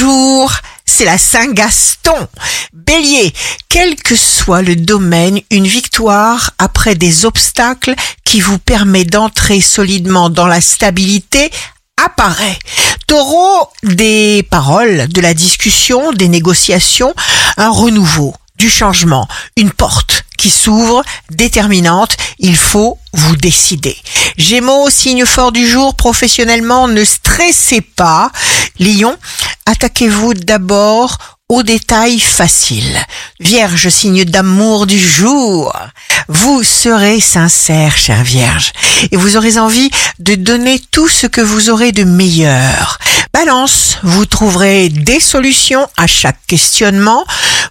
Bonjour, c'est la Saint-Gaston. Bélier, quel que soit le domaine, une victoire après des obstacles qui vous permet d'entrer solidement dans la stabilité apparaît. Taureau, des paroles, de la discussion, des négociations, un renouveau, du changement, une porte qui s'ouvre, déterminante, il faut vous décider. Gémeaux, signe fort du jour, professionnellement, ne stressez pas. Lion, attaquez-vous d'abord aux détails faciles. Vierge, signe d'amour du jour. Vous serez sincère, chère Vierge, et vous aurez envie de donner tout ce que vous aurez de meilleur. Balance, vous trouverez des solutions à chaque questionnement.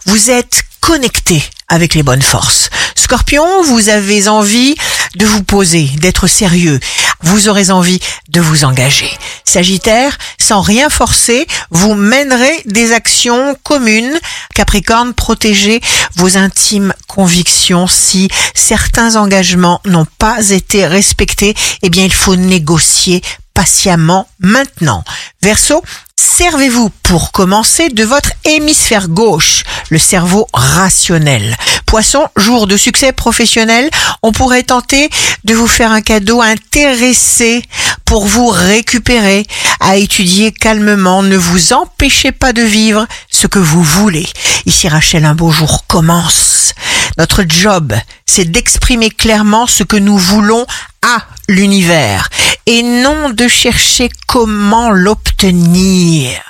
Vous êtes connecté avec les bonnes forces. Scorpion, vous avez envie de vous poser, d'être sérieux. Vous aurez envie de vous engager. Sagittaire, sans rien forcer, vous mènerez des actions communes. Capricorne, protégez vos intimes convictions. Si certains engagements n'ont pas été respectés, eh bien, il faut négocier patiemment maintenant. Verseau, servez-vous pour commencer de votre hémisphère gauche, le cerveau rationnel. Poisson, jour de succès professionnel, on pourrait tenter de vous faire un cadeau intéressé pour vous récupérer, à étudier calmement. Ne vous empêchez pas de vivre ce que vous voulez. Ici Rachel, un beau jour commence. Notre job, c'est d'exprimer clairement ce que nous voulons à l'univers et non de chercher comment l'obtenir.